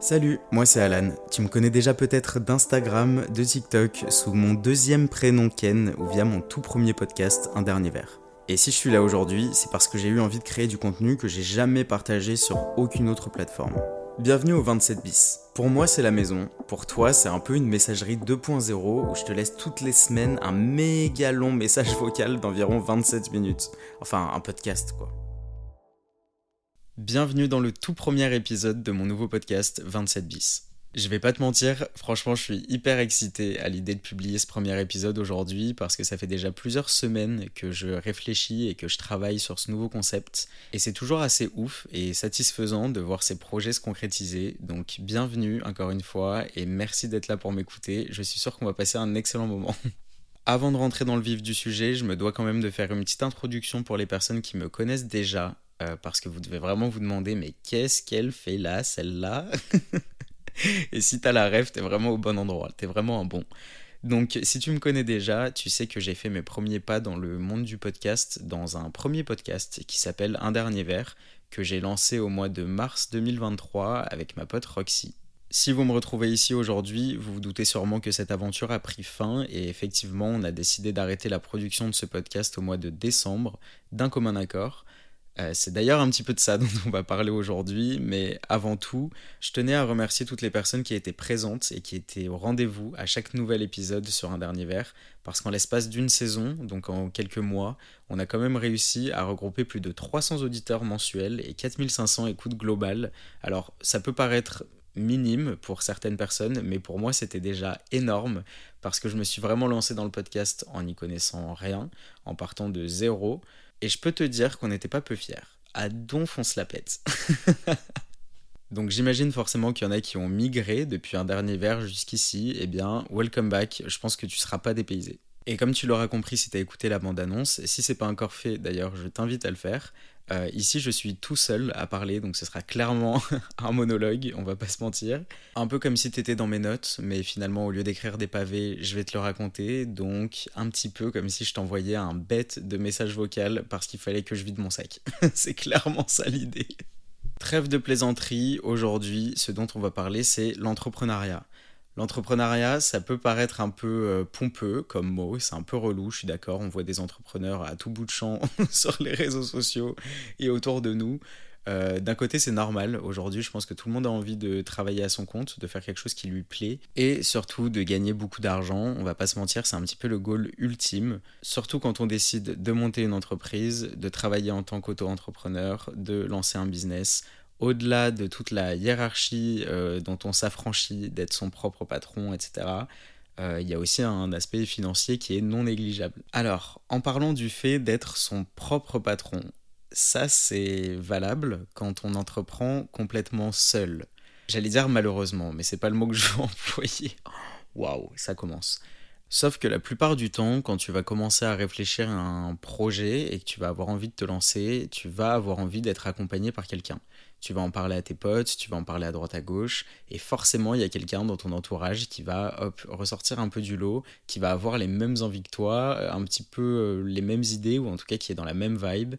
Salut, moi c'est Alan. Tu me connais déjà peut-être d'Instagram, de TikTok, sous mon deuxième prénom Ken ou via mon tout premier podcast Un dernier verre. Et si je suis là aujourd'hui, c'est parce que j'ai eu envie de créer du contenu que j'ai jamais partagé sur aucune autre plateforme. Bienvenue au 27 bis. Pour moi, c'est la maison. Pour toi, c'est un peu une messagerie 2.0 où je te laisse toutes les semaines un méga long message vocal d'environ 27 minutes. Enfin, un podcast quoi. Bienvenue dans le tout premier épisode de mon nouveau podcast 27 bis. Je vais pas te mentir, franchement, je suis hyper excité à l'idée de publier ce premier épisode aujourd'hui parce que ça fait déjà plusieurs semaines que je réfléchis et que je travaille sur ce nouveau concept. Et c'est toujours assez ouf et satisfaisant de voir ces projets se concrétiser. Donc, bienvenue encore une fois et merci d'être là pour m'écouter. Je suis sûr qu'on va passer un excellent moment. Avant de rentrer dans le vif du sujet, je me dois quand même de faire une petite introduction pour les personnes qui me connaissent déjà euh, parce que vous devez vraiment vous demander mais qu'est-ce qu'elle fait là, celle-là? Et si t'as la rêve, t'es vraiment au bon endroit, t'es vraiment un bon. Donc si tu me connais déjà, tu sais que j'ai fait mes premiers pas dans le monde du podcast dans un premier podcast qui s'appelle Un dernier verre, que j'ai lancé au mois de mars 2023 avec ma pote Roxy. Si vous me retrouvez ici aujourd'hui, vous vous doutez sûrement que cette aventure a pris fin et effectivement on a décidé d'arrêter la production de ce podcast au mois de décembre d'un commun accord euh, c'est d'ailleurs un petit peu de ça dont on va parler aujourd'hui, mais avant tout, je tenais à remercier toutes les personnes qui étaient présentes et qui étaient au rendez-vous à chaque nouvel épisode sur un dernier verre, parce qu'en l'espace d'une saison, donc en quelques mois, on a quand même réussi à regrouper plus de 300 auditeurs mensuels et 4500 écoutes globales. Alors ça peut paraître minime pour certaines personnes, mais pour moi c'était déjà énorme parce que je me suis vraiment lancé dans le podcast en n'y connaissant rien, en partant de zéro. Et je peux te dire qu'on n'était pas peu fiers. À donf, on se la pète. Donc j'imagine forcément qu'il y en a qui ont migré depuis un dernier verre jusqu'ici. Eh bien, welcome back, je pense que tu seras pas dépaysé. Et comme tu l'auras compris si tu as écouté la bande-annonce, si c'est pas encore fait d'ailleurs, je t'invite à le faire. Euh, ici, je suis tout seul à parler, donc ce sera clairement un monologue, on va pas se mentir. Un peu comme si t'étais dans mes notes, mais finalement, au lieu d'écrire des pavés, je vais te le raconter. Donc, un petit peu comme si je t'envoyais un bête de message vocal parce qu'il fallait que je vide mon sac. c'est clairement ça l'idée. Trêve de plaisanterie, aujourd'hui, ce dont on va parler, c'est l'entrepreneuriat. L'entrepreneuriat, ça peut paraître un peu euh, pompeux comme mot, c'est un peu relou, je suis d'accord, on voit des entrepreneurs à tout bout de champ sur les réseaux sociaux et autour de nous. Euh, d'un côté, c'est normal. Aujourd'hui, je pense que tout le monde a envie de travailler à son compte, de faire quelque chose qui lui plaît et surtout de gagner beaucoup d'argent. On va pas se mentir, c'est un petit peu le goal ultime. Surtout quand on décide de monter une entreprise, de travailler en tant qu'auto-entrepreneur, de lancer un business au-delà de toute la hiérarchie euh, dont on s'affranchit d'être son propre patron, etc., euh, il y a aussi un aspect financier qui est non négligeable. Alors, en parlant du fait d'être son propre patron, ça c'est valable quand on entreprend complètement seul. J'allais dire malheureusement, mais c'est pas le mot que je veux employer. Waouh, ça commence. Sauf que la plupart du temps, quand tu vas commencer à réfléchir à un projet et que tu vas avoir envie de te lancer, tu vas avoir envie d'être accompagné par quelqu'un tu vas en parler à tes potes, tu vas en parler à droite à gauche, et forcément il y a quelqu'un dans ton entourage qui va hop, ressortir un peu du lot, qui va avoir les mêmes envies que toi, euh, un petit peu euh, les mêmes idées, ou en tout cas qui est dans la même vibe.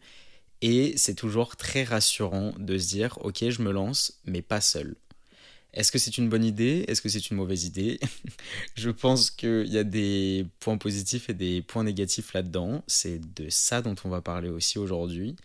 Et c'est toujours très rassurant de se dire, ok, je me lance, mais pas seul. Est-ce que c'est une bonne idée? Est-ce que c'est une mauvaise idée? Je pense qu'il y a des points positifs et des points négatifs là-dedans. C'est de ça dont on va parler aussi aujourd'hui.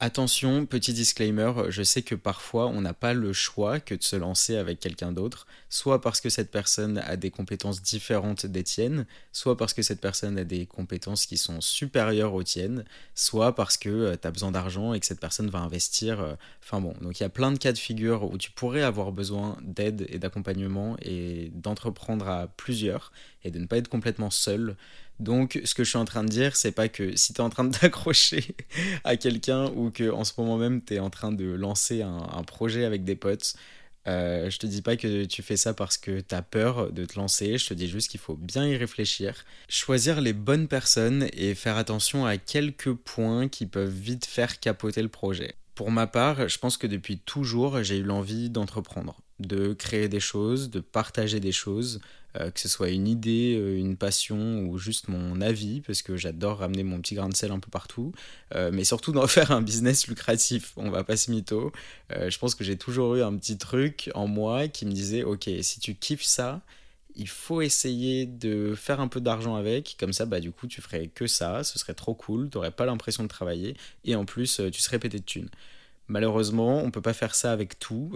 Attention, petit disclaimer, je sais que parfois on n'a pas le choix que de se lancer avec quelqu'un d'autre, soit parce que cette personne a des compétences différentes des tiennes, soit parce que cette personne a des compétences qui sont supérieures aux tiennes, soit parce que euh, tu as besoin d'argent et que cette personne va investir. Euh, enfin bon, donc il y a plein de cas de figure où tu pourrais avoir besoin d'aide et d'accompagnement et d'entreprendre à plusieurs et de ne pas être complètement seul. Donc, ce que je suis en train de dire, c'est pas que si tu es en train de t'accrocher à quelqu'un ou que en ce moment même tu es en train de lancer un, projet avec des potes, euh, je te dis pas que tu fais ça parce que tu as peur de te lancer, je te dis juste qu'il faut bien y réfléchir, choisir les bonnes personnes et faire attention à quelques points qui peuvent vite faire capoter le projet. Pour ma part, je pense que depuis toujours, j'ai eu l'envie d'entreprendre, de créer des choses, de partager des choses, que ce soit une idée, une passion ou juste mon avis, parce que j'adore ramener mon petit grain de sel un peu partout, mais surtout d'en faire un business lucratif, on va pas se mytho. je pense que j'ai toujours eu un petit truc en moi qui me disait, ok, si tu kiffes ça, il faut essayer de faire un peu d'argent avec, comme ça, bah du coup, tu ferais que ça, ce serait trop cool, tu n'aurais pas l'impression de travailler, et en plus, tu serais pété de thunes. Malheureusement, on peut pas faire ça avec tout,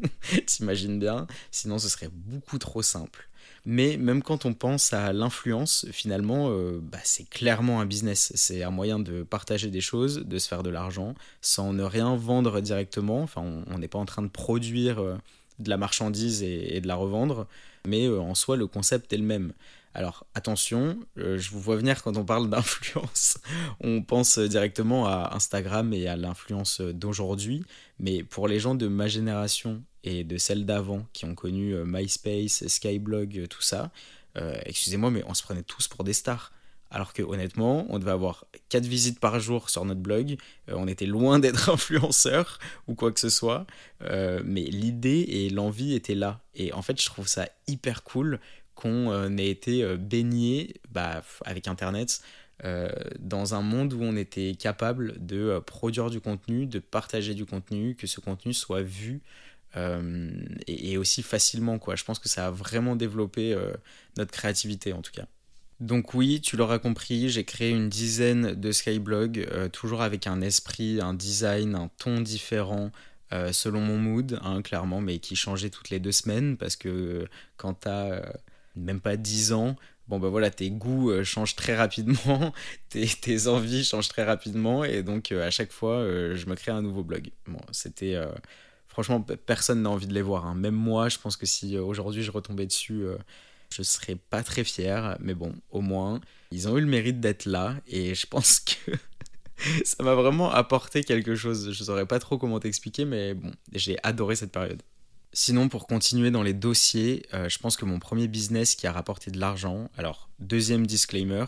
t'imagines bien, sinon ce serait beaucoup trop simple. Mais même quand on pense à l'influence, finalement, euh, bah, c'est clairement un business. C'est un moyen de partager des choses, de se faire de l'argent, sans ne rien vendre directement. Enfin, on n'est pas en train de produire euh, de la marchandise et, de la revendre, mais euh, en soi, le concept est le même. Alors attention, je vous vois venir quand on parle d'influence. on pense directement à Instagram et à l'influence d'aujourd'hui, mais pour les gens de ma génération et de celles d'avant qui ont connu euh, MySpace, Skyblog, euh, tout ça, euh, excusez-moi, mais on se prenait tous pour des stars. Alors que honnêtement, on devait avoir 4 visites par jour sur notre blog, on était loin d'être influenceur ou quoi que ce soit, mais l'idée et l'envie étaient là. Et en fait, je trouve ça hyper cool qu'on ait été baigné bah, avec Internet dans un monde où on était capable de produire du contenu, de partager du contenu, que ce contenu soit vu euh, et, aussi facilement. Quoi. Je pense que ça a vraiment développé euh, notre créativité en tout cas. Donc oui, tu l'auras compris, j'ai créé une dizaine de Skyblog, euh, toujours avec un esprit, un design, un ton différent, selon mon mood, hein, clairement, mais qui changeait toutes les deux semaines, parce que quand t'as même pas 10 ans, bon ben voilà, tes goûts changent très rapidement, tes, envies changent très rapidement, et donc à chaque fois, je me crée un nouveau blog. Bon, c'était Franchement, personne n'a envie de les voir. Hein. Même moi, je pense que si euh, aujourd'hui je retombais dessus, euh, je serais pas très fier. Mais bon, au moins, ils ont eu le mérite d'être là. Et je pense que ça m'a vraiment apporté quelque chose. Je saurais pas trop comment t'expliquer, mais bon, j'ai adoré cette période. Sinon, pour continuer dans les dossiers, euh, je pense que mon premier business qui a rapporté de l'argent, alors deuxième disclaimer,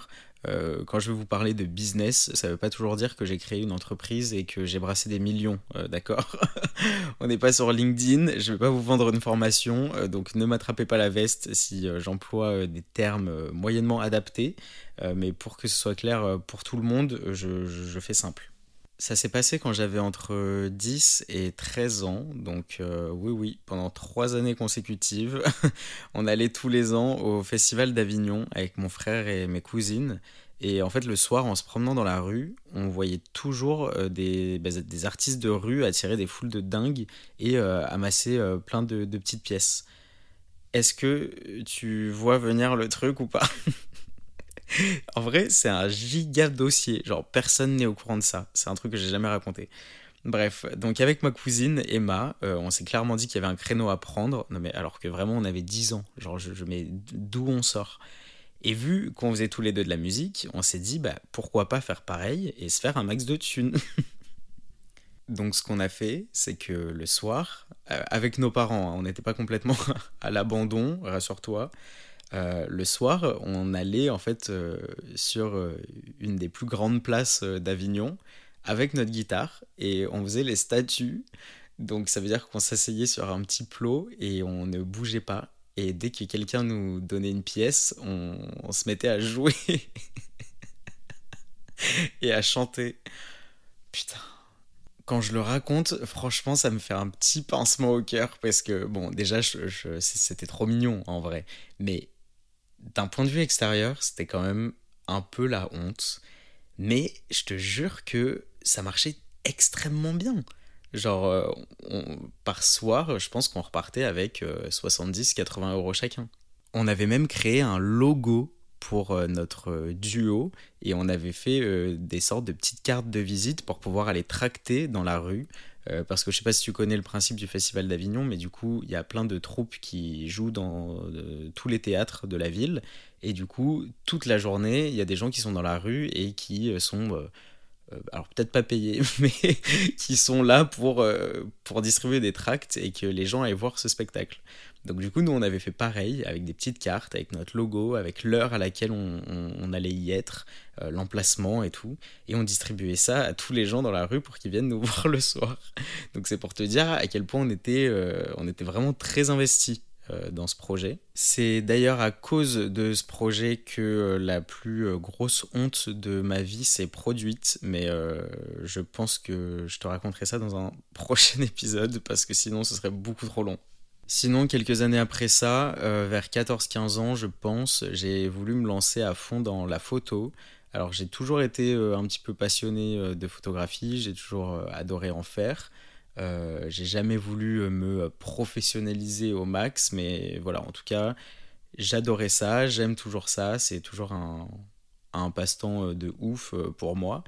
euh, quand je vais vous parler de business, ça ne veut pas toujours dire que j'ai créé une entreprise et que j'ai brassé des millions, euh, d'accord On n'est pas sur LinkedIn, je ne vais pas vous vendre une formation, donc ne m'attrapez pas la veste si j'emploie des termes moyennement adaptés, mais pour que ce soit clair pour tout le monde, je fais simple. Ça s'est passé quand j'avais entre 10 et 13 ans, donc euh, oui oui, pendant trois années consécutives, on allait tous les ans au Festival d'Avignon avec mon frère et mes cousines. Et en fait, le soir, en se promenant dans la rue, on voyait toujours euh, des, bah, des, artistes de rue attirer des foules de dingues et euh, amasser plein de petites pièces. Est-ce que tu vois venir le truc ou pas? en vrai, c'est un giga dossier. Genre, personne n'est au courant de ça. C'est un truc que j'ai jamais raconté. Bref, donc avec ma cousine Emma, euh, on s'est clairement dit qu'il y avait un créneau à prendre. Non, mais alors que vraiment, on avait 10 ans. Genre, je, mets d'où on sort? Et vu qu'on faisait tous les deux de la musique, on s'est dit, bah, pourquoi pas faire pareil et se faire un max de thunes? Donc ce qu'on a fait, c'est que le soir, euh, avec nos parents, hein, on n'était pas complètement à l'abandon, rassure-toi, euh, le soir, on allait en fait euh, sur euh, une des plus grandes places d'Avignon avec notre guitare et on faisait les statues. Donc ça veut dire qu'on s'asseyait sur un petit plot et on ne bougeait pas. Et dès que quelqu'un nous donnait une pièce, on, se mettait à jouer et à chanter. Putain quand je le raconte, franchement, ça me fait un petit pincement au cœur parce que, bon, déjà, c'était trop mignon en vrai. Mais d'un point de vue extérieur, c'était quand même un peu la honte. Mais je te jure que ça marchait extrêmement bien. Genre, euh, par soir, je pense qu'on repartait avec 70-80 euh, euros chacun. On avait même créé un logo pour euh, notre duo et on avait fait des sortes de petites cartes de visite pour pouvoir aller tracter dans la rue euh, parce que je sais pas si tu connais le principe du Festival d'Avignon, mais du coup, il y a plein de troupes qui jouent dans euh, tous les théâtres de la ville. Et du coup, toute la journée, il y a des gens qui sont dans la rue et qui euh, sont alors peut-être pas payés, mais qui sont là pour, pour distribuer des tracts et que les gens aillent voir ce spectacle. Donc du coup, nous, on avait fait pareil, avec des petites cartes, avec notre logo, avec l'heure à laquelle on, allait y être, euh, l'emplacement et tout. Et on distribuait ça à tous les gens dans la rue pour qu'ils viennent nous voir le soir. Donc c'est pour te dire à quel point on était, euh, on était vraiment très investis dans ce projet. C'est d'ailleurs à cause de ce projet que la plus grosse honte de ma vie s'est produite, mais je pense que je te raconterai ça dans un prochain épisode parce que sinon ce serait beaucoup trop long. Sinon, quelques années après ça, vers 14-15 ans, je pense, j'ai voulu me lancer à fond dans la photo. Alors j'ai toujours été un petit peu passionné de photographie, j'ai toujours adoré en faire. Euh, j'ai jamais voulu me professionnaliser au max, mais voilà, en tout cas, j'adorais ça, j'aime toujours ça, c'est toujours un, un passe-temps de ouf pour moi.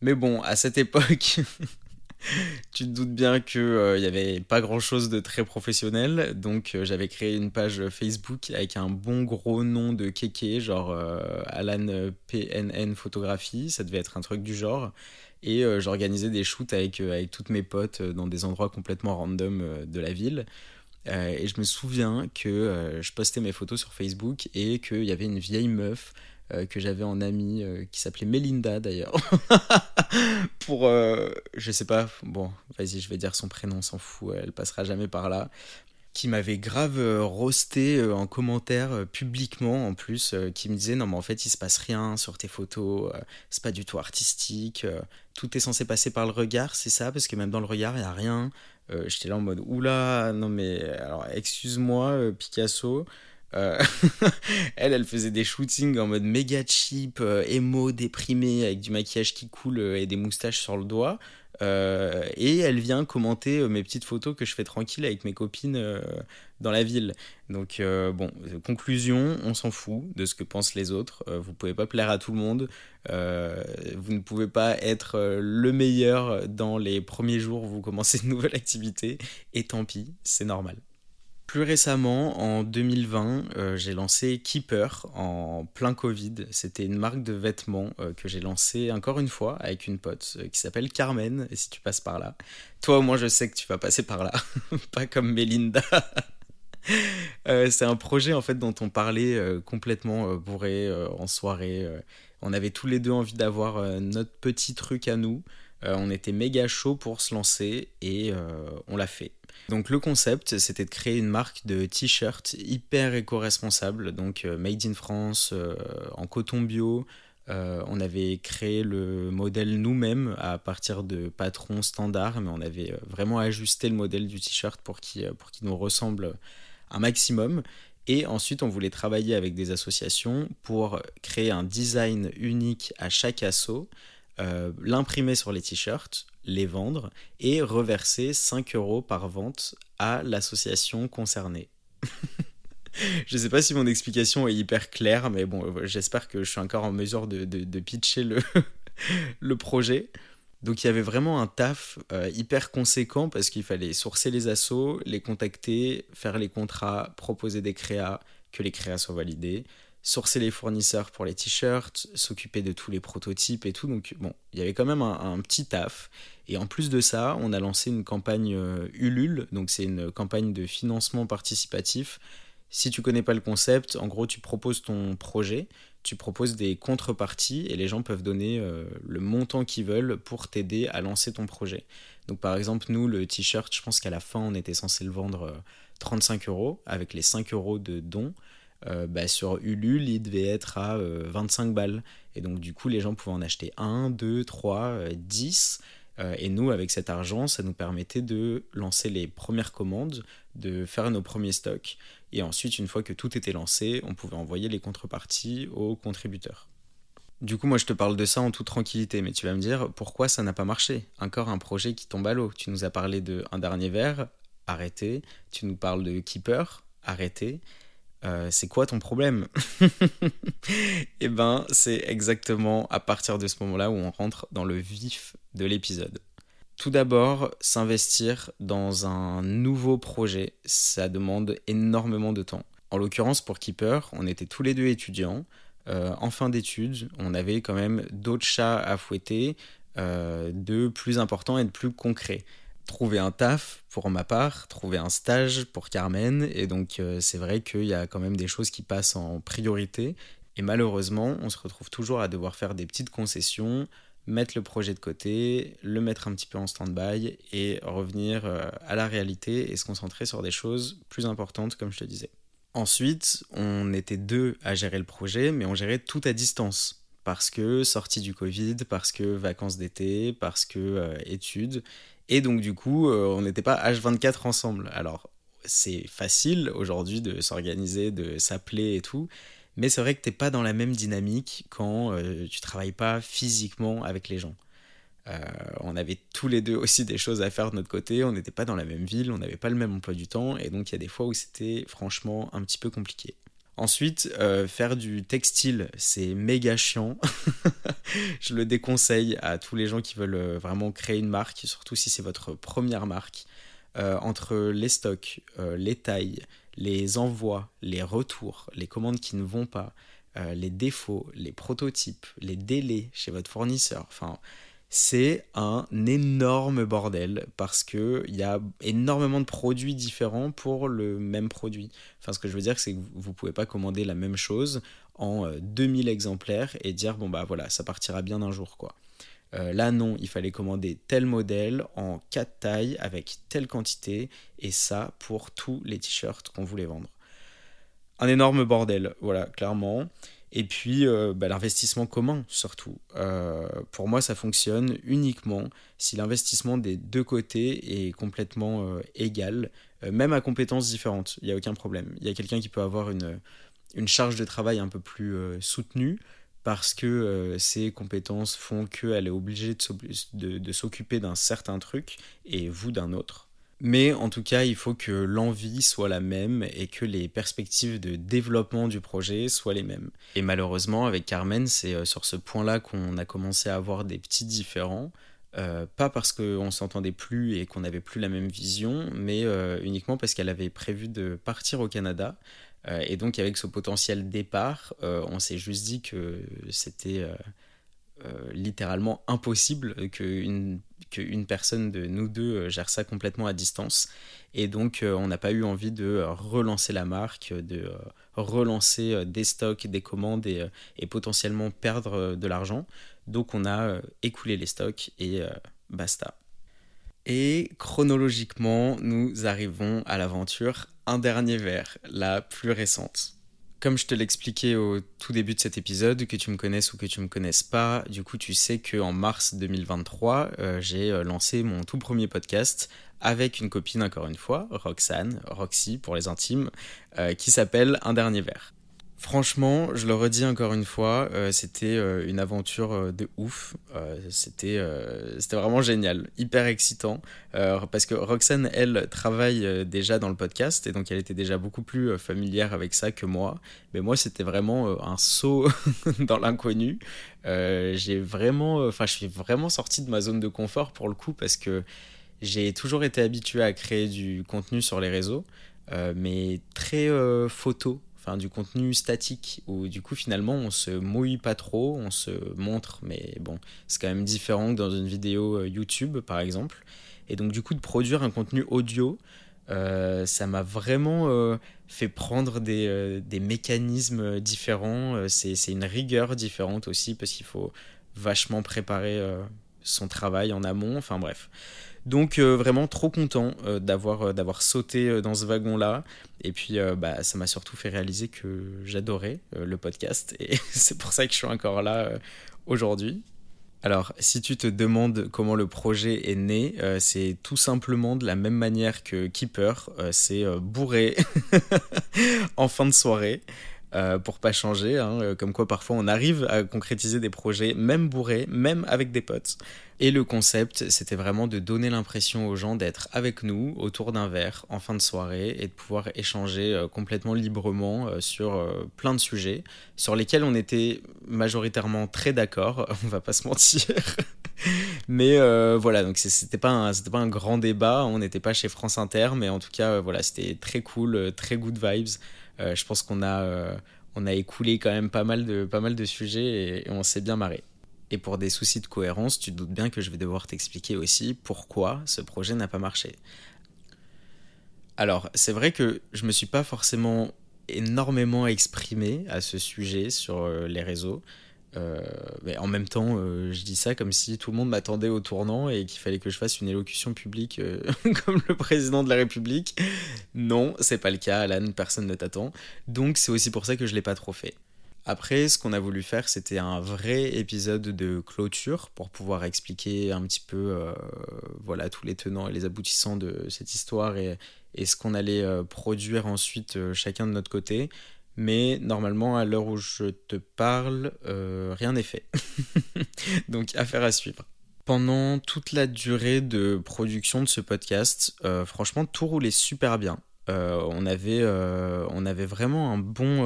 Mais bon, à cette époque, tu te doutes bien qu'il n'y avait pas grand-chose de très professionnel, donc j'avais créé une page Facebook avec un bon gros nom de kéké, genre Alan PNN Photographie, ça devait être un truc du genre. Et euh, j'organisais des shoots avec, euh, avec toutes mes potes euh, dans des endroits complètement random de la ville. et je me souviens que je postais mes photos sur Facebook et qu'il y avait une vieille meuf que j'avais en amie qui s'appelait Melinda d'ailleurs. Pour, je sais pas, bon, vas-y, je vais dire son prénom, s'en fout, elle passera jamais par là qui m'avait grave euh, roasté euh, en commentaire euh, publiquement en plus, qui me disait non mais en fait il se passe rien sur tes photos, c'est pas du tout artistique, tout est censé passer par le regard, c'est ça? Parce que même dans le regard il y a rien. J'étais là en mode oula non mais alors excuse-moi Picasso. elle, elle faisait des shootings en mode méga cheap, émo, déprimé, avec du maquillage qui coule et des moustaches sur le doigt. Euh, et elle vient commenter euh, mes petites photos que je fais tranquille avec mes copines euh, dans la ville. Donc bon, conclusion, on s'en fout de ce que pensent les autres. vous pouvez pas plaire à tout le monde. vous ne pouvez pas être le meilleur dans les premiers jours où vous commencez une nouvelle activité. Et tant pis, c'est normal. Plus récemment, en 2020, euh, j'ai lancé Keeper en plein Covid. C'était une marque de vêtements euh, que j'ai lancée encore une fois avec une pote euh, qui s'appelle Carmen. Et si tu passes par là, toi au moins je sais que tu vas passer par là, pas comme Melinda. c'est un projet en fait dont on parlait complètement bourré en soirée. on avait tous les deux envie d'avoir notre petit truc à nous. On était méga chaud pour se lancer et on l'a fait. Donc le concept, c'était de créer une marque de t-shirts hyper éco-responsable, donc euh, made in France, euh, en coton bio. Euh, on avait créé le modèle nous-mêmes à partir de patrons standards, mais on avait vraiment ajusté le modèle du t-shirt pour qu'il nous ressemble un maximum. Et ensuite, on voulait travailler avec des associations pour créer un design unique à chaque assaut, l'imprimer sur les t-shirts, les vendre et reverser 5 euros par vente à l'association concernée. je ne sais pas si mon explication est hyper claire, mais bon, j'espère que je suis encore en mesure de, pitcher le, le projet. Donc il y avait vraiment un taf euh, hyper conséquent parce qu'il fallait sourcer les assos, les contacter, faire les contrats, proposer des créas, que les créas soient validés, sourcer les fournisseurs pour les t-shirts, s'occuper de tous les prototypes et tout. Donc bon, il y avait quand même un, petit taf. Et en plus de ça, on a lancé une campagne euh, Ulule, donc c'est une campagne de financement participatif. Si tu connais pas le concept, en gros, tu proposes ton projet, tu proposes des contreparties et les gens peuvent donner euh, le montant qu'ils veulent pour t'aider à lancer ton projet. Donc par exemple, nous, le t-shirt, je pense qu'à la fin, on était censé le vendre 35 euh, euros avec les 5 euros de dons. Euh, bah, sur Ulule, il devait être à 25 euh, balles. Et donc, du coup, les gens pouvaient en acheter 1, 2, 3, 10. et nous, avec cet argent, ça nous permettait de lancer les premières commandes, de faire nos premiers stocks. Et ensuite, une fois que tout était lancé, on pouvait envoyer les contreparties aux contributeurs. Du coup, moi, je te parle de ça en toute tranquillité, mais tu vas me dire pourquoi ça n'a pas marché? Encore un projet qui tombe à l'eau. Tu nous as parlé de un dernier verre, arrêtez. Tu nous parles de Keeper, arrêtez. Euh, c'est quoi ton problème Eh ben, c'est exactement à partir de ce moment-là où on rentre dans le vif de l'épisode. Tout d'abord, s'investir dans un nouveau projet, ça demande énormément de temps. En l'occurrence, pour Keeper, on était tous les deux étudiants. Euh, en fin d'études, on avait quand même d'autres chats à fouetter, euh, de plus importants et de plus concrets trouver un taf pour ma part, trouver un stage pour Carmen, et donc euh, c'est vrai qu'il y a quand même des choses qui passent en priorité, et malheureusement on se retrouve toujours à devoir faire des petites concessions, mettre le projet de côté, le mettre un petit peu en stand-by et revenir euh, à la réalité et se concentrer sur des choses plus importantes, comme je te disais. Ensuite, on était deux à gérer le projet, mais on gérait tout à distance. Parce que sortie du Covid, parce que vacances d'été, parce que euh, études. Et donc, du coup, euh, on n'était pas H24 ensemble. Alors, c'est facile aujourd'hui de s'organiser, de s'appeler et tout. Mais c'est vrai que t'es pas dans la même dynamique quand euh, tu travailles pas physiquement avec les gens. Euh, on avait tous les deux aussi des choses à faire de notre côté, on n'était pas dans la même ville, on n'avait pas le même emploi du temps, et donc il y a des fois où c'était franchement un petit peu compliqué. Ensuite, euh, faire du textile, c'est méga chiant. Je le déconseille à tous les gens qui veulent vraiment créer une marque, surtout si c'est votre première marque. entre les stocks, les tailles, les envois, les retours, les commandes qui ne vont pas, euh, les défauts, les prototypes, les délais chez votre fournisseur. Enfin, c'est un énorme bordel parce qu'il y a énormément de produits différents pour le même produit. Enfin, ce que je veux dire, c'est que vous pouvez pas commander la même chose en 2000 euh, exemplaires et dire, bon, bah voilà, ça partira bien un jour, quoi. Euh, là, non, il fallait commander tel modèle en 4 tailles avec telle quantité, et ça pour tous les t-shirts qu'on voulait vendre. Un énorme bordel, voilà, clairement. Et puis euh, bah, l'investissement commun, surtout. Euh, pour moi, ça fonctionne uniquement si l'investissement des deux côtés est complètement égal, même à compétences différentes. Il n'y a aucun problème. Il y a quelqu'un qui peut avoir une, une charge de travail un peu plus soutenue parce que euh, ses compétences font qu'elle est obligée de, s'occuper d'un certain truc et vous d'un autre. Mais en tout cas, il faut que l'envie soit la même et que les perspectives de développement du projet soient les mêmes. Et malheureusement, avec Carmen, c'est euh, sur ce point-là qu'on a commencé à avoir des petits différends. Euh, pas parce qu'on s'entendait plus et qu'on n'avait plus la même vision, mais uniquement parce qu'elle avait prévu de partir au Canada euh, et donc avec ce potentiel départ, euh, on s'est juste dit que c'était euh, littéralement impossible qu'une qu'une personne de nous deux gère ça complètement à distance. Et donc, on n'a pas eu envie de relancer la marque, de relancer des stocks, des commandes et, et potentiellement perdre de l'argent. Donc, on a écoulé les stocks et basta. Et chronologiquement, nous arrivons à l'aventure Un dernier verre, la plus récente. Comme je te l'expliquais au tout début de cet épisode, que tu me connaisses ou que tu me connaisses pas, du coup tu sais qu'en mars 2023, euh, j'ai euh, lancé mon tout premier podcast avec une copine encore une fois, Roxane, Roxy pour les intimes, euh, qui s'appelle Un dernier verre. Franchement, je le redis encore une fois, euh, c'était euh, une aventure euh, de ouf. c'était, c'était vraiment génial, hyper excitant. parce que Roxane, elle, travaille déjà dans le podcast et donc elle était déjà beaucoup plus familière avec ça que moi. Mais moi, c'était vraiment un saut dans l'inconnu. j'ai vraiment, enfin, je suis vraiment sorti de ma zone de confort pour le coup parce que j'ai toujours été habitué à créer du contenu sur les réseaux, mais très photo du contenu statique où du coup finalement on se mouille pas trop, on se montre, mais bon, c'est quand même différent que dans une vidéo euh, YouTube par exemple. Et donc du coup de produire un contenu audio, euh, ça m'a vraiment euh, fait prendre des, des mécanismes différents. c'est une rigueur différente aussi parce qu'il faut vachement préparer son travail en amont. Enfin bref. Donc euh, vraiment trop content euh, d'avoir euh, d'avoir sauté dans ce wagon là et puis bah ça m'a surtout fait réaliser que j'adorais le podcast et c'est pour ça que je suis encore là aujourd'hui. Alors, si tu te demandes comment le projet est né, c'est tout simplement de la même manière que Keeper, c'est bourré en fin de soirée. Euh, pour pas changer, hein, comme quoi parfois on arrive à concrétiser des projets même bourrés, même avec des potes. Et le concept, c'était vraiment de donner l'impression aux gens d'être avec nous autour d'un verre en fin de soirée et de pouvoir échanger euh, complètement librement sur plein de sujets sur lesquels on était majoritairement très d'accord, on va pas se mentir. mais voilà, donc c'était pas un, pas un grand débat, on n'était pas chez France Inter, mais en tout cas voilà, c'était très cool, très good vibes. Euh, je pense qu'on a, euh, on a écoulé quand même pas mal de, pas mal de sujets et, on s'est bien marré. Et pour des soucis de cohérence, tu te doutes bien que je vais devoir t'expliquer aussi pourquoi ce projet n'a pas marché. Alors, c'est vrai que je me suis pas forcément énormément exprimé à ce sujet sur euh, les réseaux. Euh, mais en même temps, euh, je dis ça comme si tout le monde m'attendait au tournant et qu'il fallait que je fasse une élocution publique comme le président de la République. Non, c'est pas le cas, Alan, personne ne t'attend. Donc c'est aussi pour ça que je l'ai pas trop fait. Après, ce qu'on a voulu faire, c'était un vrai épisode de clôture pour pouvoir expliquer un petit peu voilà, tous les tenants et les aboutissants de cette histoire et, ce qu'on allait produire ensuite chacun de notre côté. Mais normalement, à l'heure où je te parle, euh, rien n'est fait. Donc, affaire à suivre. Pendant toute la durée de production de ce podcast, euh, franchement, tout roulait super bien. Euh, on, avait, on avait vraiment un bon,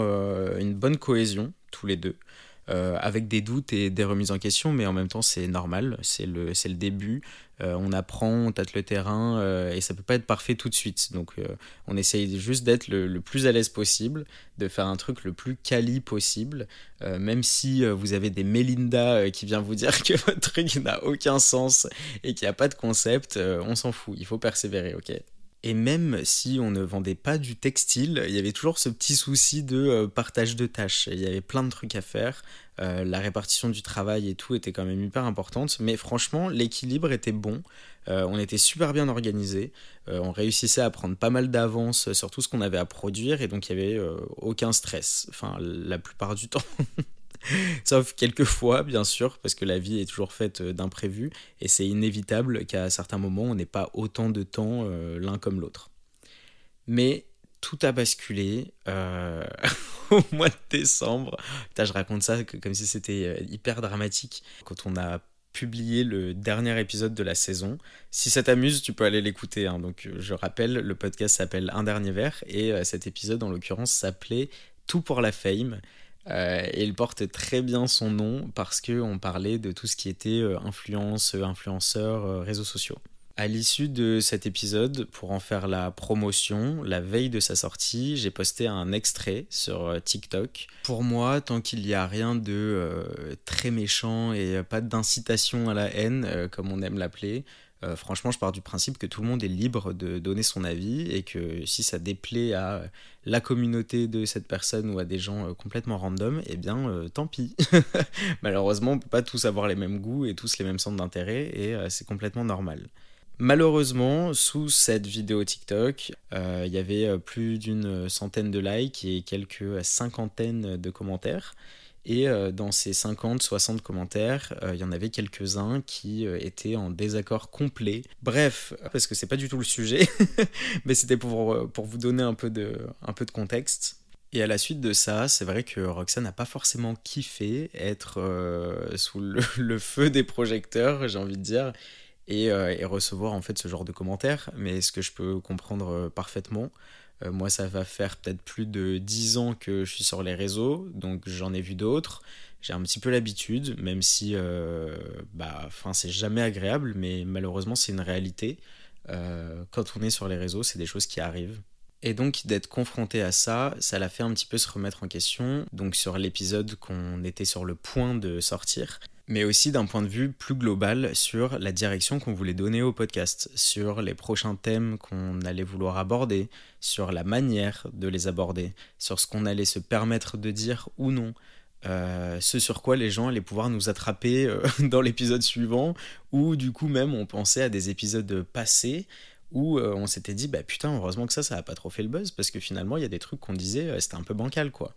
une bonne cohésion, tous les deux. avec des doutes et des remises en question, mais en même temps c'est normal, c'est le, le début. Euh, on apprend, on tâte le terrain euh, et ça peut pas être parfait tout de suite. Donc euh, on essaye juste d'être le, plus à l'aise possible, de faire un truc le plus quali possible, même si vous avez des Melinda qui vient vous dire que votre truc n'a aucun sens et qu'il n'y a pas de concept, on s'en fout, il faut persévérer, ok? Et même si on ne vendait pas du textile, il y avait toujours ce petit souci de partage de tâches. Il y avait plein de trucs à faire. Euh, la répartition du travail et tout était quand même hyper importante. Mais franchement, l'équilibre était bon. Euh, on était super bien organisé. Euh, on réussissait à prendre pas mal d'avance sur tout ce qu'on avait à produire et donc il n'y avait aucun stress. Enfin, la plupart du temps. Sauf quelques fois, bien sûr, parce que la vie est toujours faite d'imprévus et c'est inévitable qu'à certains moments, on n'ait pas autant de temps l'un comme l'autre. Mais tout a basculé euh, au mois de décembre. je raconte ça comme si c'était euh, hyper dramatique. Quand on a publié le dernier épisode de la saison. Si ça t'amuse, tu peux aller l'écouter. Hein. Donc, je rappelle, le podcast s'appelle Un dernier verre et euh, cet épisode, en l'occurrence, s'appelait Tout pour la fame. Et il porte très bien son nom parce qu'on parlait de tout ce qui était influence, influenceurs, réseaux sociaux. À l'issue de cet épisode, pour en faire la promotion, la veille de sa sortie, j'ai posté un extrait sur euh, TikTok. Pour moi, tant qu'il n'y a rien de euh, très méchant et pas d'incitation à la haine, euh, comme on aime l'appeler, franchement, je pars du principe que tout le monde est libre de donner son avis et que si ça déplaît à la communauté de cette personne ou à des gens complètement random, eh bien, tant pis. Malheureusement, on peut pas tous avoir les mêmes goûts et tous les mêmes centres d'intérêt et c'est complètement normal. Malheureusement, sous cette vidéo TikTok, euh, il y avait euh, plus d'une centaine de likes et quelques cinquantaines de commentaires. Et euh, dans ces 50-60 commentaires, il y en avait quelques-uns qui étaient en désaccord complet. Bref, parce que c'est pas du tout le sujet, mais c'était pour, pour vous donner un peu, de, un peu de contexte. Et à la suite de ça, c'est vrai que Roxane n'a pas forcément kiffé être sous le, feu des projecteurs, j'ai envie de dire, euh, et, recevoir en fait ce genre de commentaires. Mais ce que je peux comprendre euh, parfaitement, euh, moi ça va faire peut-être plus de 10 ans que je suis sur les réseaux, donc j'en ai vu d'autres. J'ai un petit peu l'habitude, même si bah, c'est jamais agréable, mais malheureusement c'est une réalité. quand on est sur les réseaux, c'est des choses qui arrivent. Et donc d'être confronté à ça, ça l'a fait un petit peu se remettre en question. Donc sur l'épisode qu'on était sur le point de sortir, mais aussi d'un point de vue plus global sur la direction qu'on voulait donner au podcast, sur les prochains thèmes qu'on allait vouloir aborder, sur la manière de les aborder, sur ce qu'on allait se permettre de dire ou non. Euh, ce sur quoi les gens allaient pouvoir nous attraper euh, dans l'épisode suivant, ou du coup même on pensait à des épisodes passés où euh, on s'était dit bah putain heureusement que ça ça a pas trop fait le buzz parce que finalement il y a des trucs qu'on disait c'était un peu bancal quoi.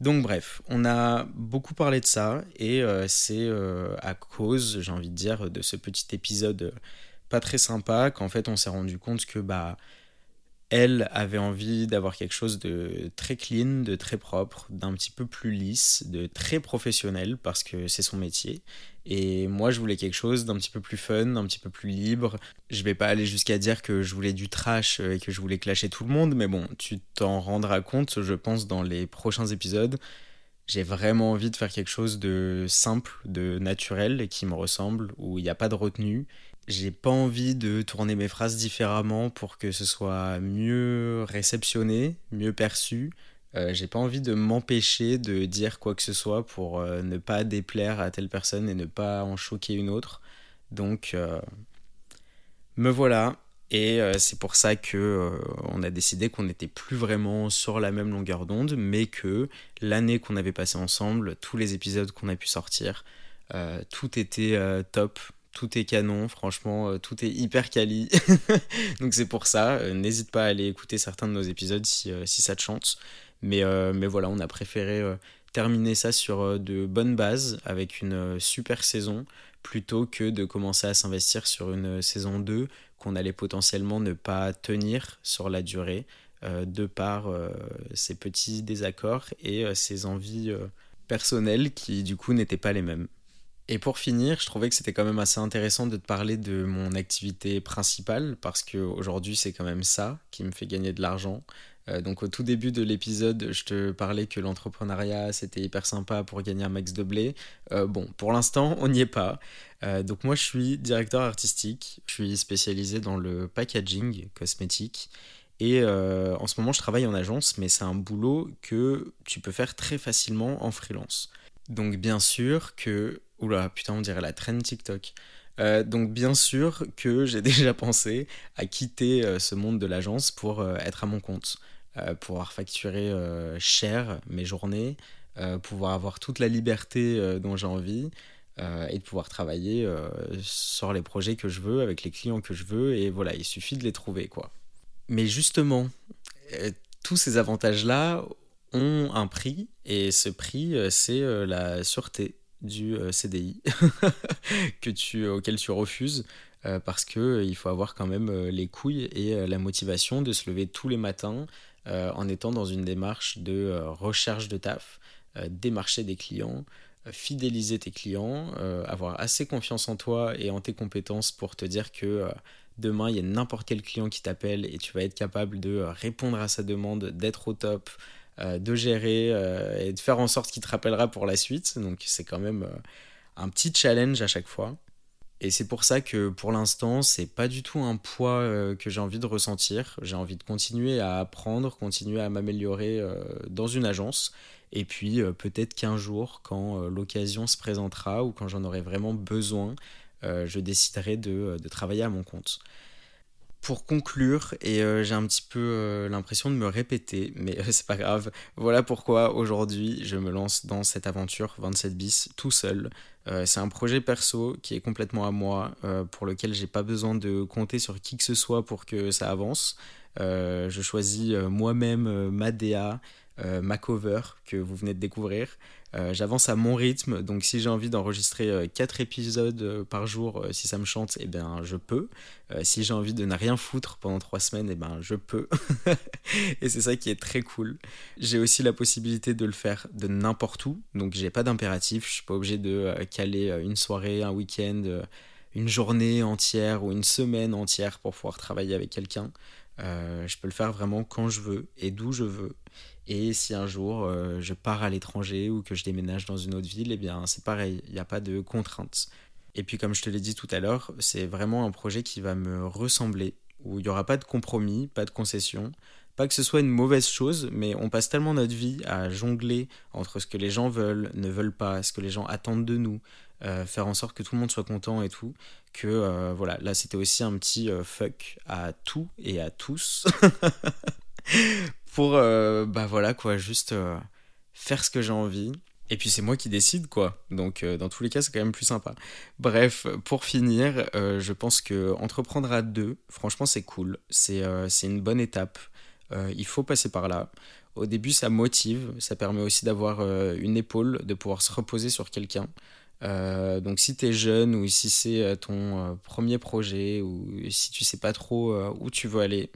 Donc bref, on a beaucoup parlé de ça et euh, c'est euh, à cause, j'ai envie de dire, de ce petit épisode euh, pas très sympa qu'en fait on s'est rendu compte que bah elle avait envie d'avoir quelque chose de très clean, de très propre, d'un petit peu plus lisse, de très professionnel parce que c'est son métier. Et moi, je voulais quelque chose d'un petit peu plus fun, d'un petit peu plus libre. Je vais pas aller jusqu'à dire que je voulais du trash et que je voulais clasher tout le monde, mais bon, tu t'en rendras compte, je pense, dans les prochains épisodes. J'ai vraiment envie de faire quelque chose de simple, de naturel et qui me ressemble, où il n'y a pas de retenue j'ai pas envie de tourner mes phrases différemment pour que ce soit mieux réceptionné, mieux perçu. Euh, j'ai pas envie de m'empêcher de dire quoi que ce soit pour euh, ne pas déplaire à telle personne et ne pas en choquer une autre. Donc, euh, me voilà. Et c'est pour ça que on a décidé qu'on n'était plus vraiment sur la même longueur d'onde, mais que l'année qu'on avait passée ensemble, tous les épisodes qu'on a pu sortir, tout était top, tout est canon, franchement, euh, tout est hyper quali. Donc c'est pour ça, euh, n'hésite pas à aller écouter certains de nos épisodes si, euh, ça te chante. Mais, voilà, on a préféré terminer ça sur de bonnes bases, avec une super saison, plutôt que de commencer à s'investir sur une saison 2 qu'on allait potentiellement ne pas tenir sur la durée, de par ces petits désaccords et ces envies personnelles qui du coup n'étaient pas les mêmes. Et pour finir, je trouvais que c'était quand même assez intéressant de te parler de mon activité principale, parce qu'aujourd'hui c'est quand même ça qui me fait gagner de l'argent. Euh, donc au tout début de l'épisode, je te parlais que l'entrepreneuriat c'était hyper sympa pour gagner un max de blé. Euh, bon, pour l'instant on n'y est pas. Euh, donc moi je suis directeur artistique, je suis spécialisé dans le packaging cosmétique. Et en ce moment je travaille en agence, mais c'est un boulot que tu peux faire très facilement en freelance. Donc bien sûr que Oula, putain, on dirait la traîne TikTok. Euh, donc bien sûr que j'ai déjà pensé à quitter euh, ce monde de l'agence pour euh, être à mon compte, pouvoir facturer cher mes journées, pouvoir avoir toute la liberté dont j'ai envie et de pouvoir travailler sur les projets que je veux, avec les clients que je veux, et voilà, il suffit de les trouver quoi. Mais justement, tous ces avantages-là ont un prix, et ce prix, c'est la sûreté du euh, CDI que tu, auquel tu refuses euh, parce que euh, il faut avoir quand même les couilles et la motivation de se lever tous les matins en étant dans une démarche de recherche de taf, démarcher des clients, fidéliser tes clients, avoir assez confiance en toi et en tes compétences pour te dire que demain il y a n'importe quel client qui t'appelle et tu vas être capable de répondre à sa demande, d'être au top, euh, de gérer euh, et de faire en sorte qu'il te rappellera pour la suite. Donc c'est quand même euh, un petit challenge à chaque fois. Et c'est pour ça que pour l'instant, c'est pas du tout un poids que j'ai envie de ressentir. J'ai envie de continuer à apprendre, continuer à m'améliorer dans une agence. Et puis peut-être qu'un jour, quand l'occasion se présentera ou quand j'en aurai vraiment besoin, je déciderai de, de, travailler à mon compte pour conclure, et euh, j'ai un petit peu euh, l'impression de me répéter, mais c'est pas grave. Voilà pourquoi aujourd'hui je me lance dans cette aventure 27 bis tout seul. Euh, c'est un projet perso qui est complètement à moi, pour lequel j'ai pas besoin de compter sur qui que ce soit pour que ça avance. je choisis moi-même ma DA, ma cover que vous venez de découvrir. Euh, j'avance à mon rythme, donc si j'ai envie d'enregistrer 4 euh, épisodes euh, par jour, si ça me chante, eh bien je peux. si j'ai envie de ne rien foutre pendant 3 semaines, eh ben je peux. et c'est ça qui est très cool. J'ai aussi la possibilité de le faire de n'importe où, donc j'ai pas d'impératif, je suis pas obligé de caler une soirée, un week-end, une journée entière ou une semaine entière pour pouvoir travailler avec quelqu'un. je peux le faire vraiment quand je veux et d'où je veux. Et si un jour euh, je pars à l'étranger ou que je déménage dans une autre ville, eh bien c'est pareil, il n'y a pas de contraintes. Et puis comme je te l'ai dit tout à l'heure, c'est vraiment un projet qui va me ressembler, où il n'y aura pas de compromis, pas de concession. Pas que ce soit une mauvaise chose, mais on passe tellement notre vie à jongler entre ce que les gens veulent, ne veulent pas, ce que les gens attendent de nous, euh, faire en sorte que tout le monde soit content et tout, que euh, voilà, là c'était aussi un petit fuck à tout et à tous. pour, euh, bah voilà quoi, juste euh, faire ce que j'ai envie. Et puis c'est moi qui décide quoi. Donc euh, dans tous les cas c'est quand même plus sympa. Bref, pour finir, je pense que entreprendre à deux, franchement c'est cool. C'est une bonne étape. il faut passer par là. Au début ça motive, ça permet aussi d'avoir une épaule, de pouvoir se reposer sur quelqu'un. donc si tu es jeune ou si c'est ton premier projet ou si tu sais pas trop où tu veux aller,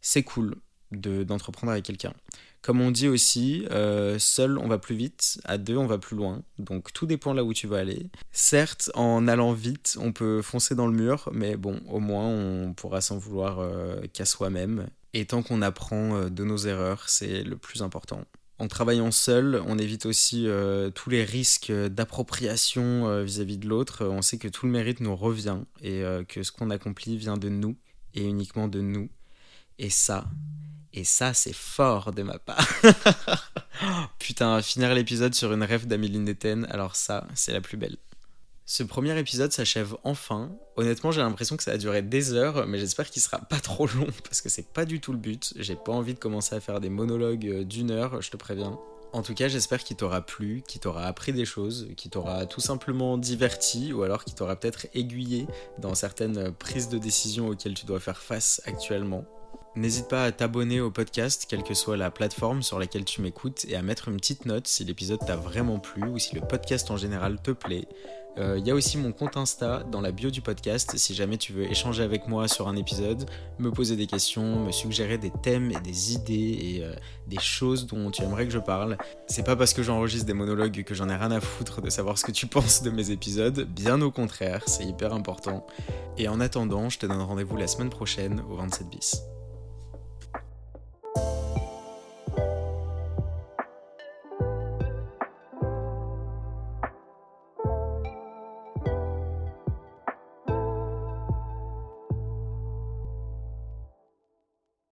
c'est cool d'entreprendre avec quelqu'un. Comme on dit aussi, euh, seul on va plus vite, à deux on va plus loin. Donc tout dépend là où tu vas aller. Certes, en allant vite, on peut foncer dans le mur, mais bon, au moins on pourra s'en vouloir euh, qu'à soi-même. Et tant qu'on apprend euh, de nos erreurs, c'est le plus important. En travaillant seul, on évite aussi tous les risques d'appropriation vis-à-vis de l'autre. On sait que tout le mérite nous revient et que ce qu'on accomplit vient de nous et uniquement de nous. Et ça, et ça, c'est fort de ma part. Putain, finir l'épisode sur une rêve d'Amélie Netten, alors ça, c'est la plus belle. Ce premier épisode s'achève enfin. Honnêtement, j'ai l'impression que ça a duré des heures, mais j'espère qu'il sera pas trop long parce que c'est pas du tout le but. J'ai pas envie de commencer à faire des monologues euh, d'une heure, je te préviens. En tout cas, j'espère qu'il t'aura plu, qu'il t'aura appris des choses, qu'il t'aura tout simplement diverti ou alors qu'il t'aura peut-être aiguillé dans certaines prises de décision auxquelles tu dois faire face actuellement. N'hésite pas à t'abonner au podcast, quelle que soit la plateforme sur laquelle tu m'écoutes, et à mettre une petite note si l'épisode t'a vraiment plu ou si le podcast en général te plaît. Il euh, y a aussi mon compte Insta dans la bio du podcast si jamais tu veux échanger avec moi sur un épisode, me poser des questions, me suggérer des thèmes et des idées et euh, des choses dont tu aimerais que je parle. C'est pas parce que j'enregistre des monologues que j'en ai rien à foutre de savoir ce que tu penses de mes épisodes, bien au contraire, c'est hyper important. Et en attendant, je te donne rendez-vous la semaine prochaine au 27 bis.